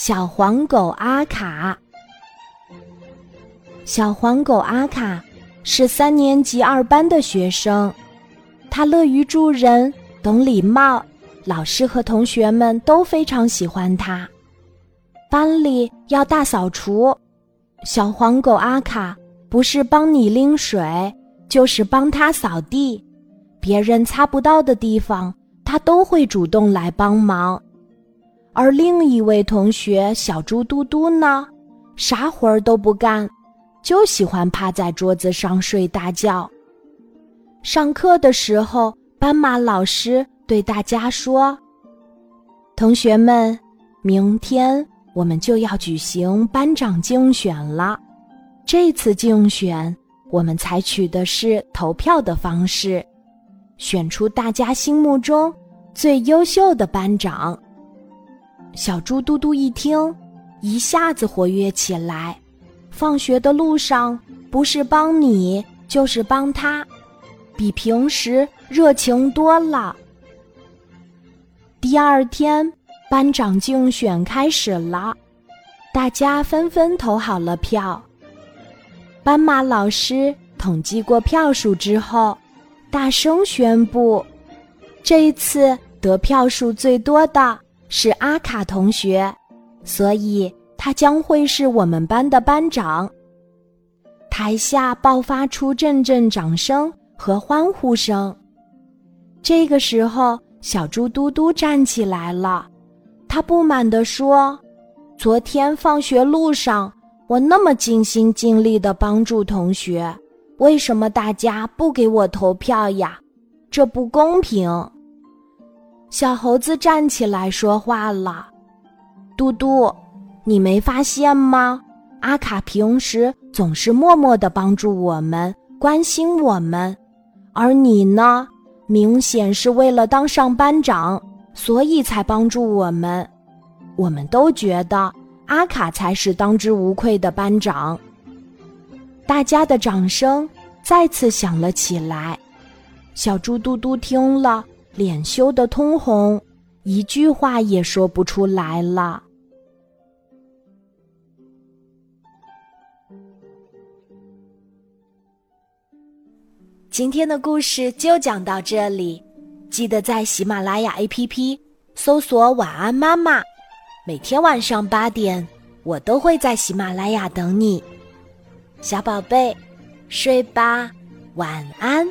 小黄狗阿卡，小黄狗阿卡是三年级二班的学生，他乐于助人，懂礼貌，老师和同学们都非常喜欢他。班里要大扫除，小黄狗阿卡不是帮你拎水，就是帮他扫地，别人擦不到的地方，他都会主动来帮忙。而另一位同学小猪嘟嘟呢，啥活儿都不干，就喜欢趴在桌子上睡大觉。上课的时候，斑马老师对大家说：“同学们，明天我们就要举行班长竞选了。这次竞选，我们采取的是投票的方式，选出大家心目中最优秀的班长。”小猪嘟嘟一听，一下子活跃起来。放学的路上，不是帮你，就是帮他，比平时热情多了。第二天，班长竞选开始了，大家纷纷投好了票。斑马老师统计过票数之后，大声宣布：这一次得票数最多的。是阿卡同学，所以他将会是我们班的班长。台下爆发出阵阵掌声和欢呼声。这个时候，小猪嘟嘟站起来了，他不满地说：“昨天放学路上，我那么尽心尽力的帮助同学，为什么大家不给我投票呀？这不公平！”小猴子站起来说话了：“嘟嘟，你没发现吗？阿卡平时总是默默的帮助我们，关心我们，而你呢，明显是为了当上班长，所以才帮助我们。我们都觉得阿卡才是当之无愧的班长。”大家的掌声再次响了起来。小猪嘟嘟听了。脸羞得通红，一句话也说不出来了。今天的故事就讲到这里，记得在喜马拉雅 APP 搜索“晚安妈妈”，每天晚上八点，我都会在喜马拉雅等你，小宝贝，睡吧，晚安。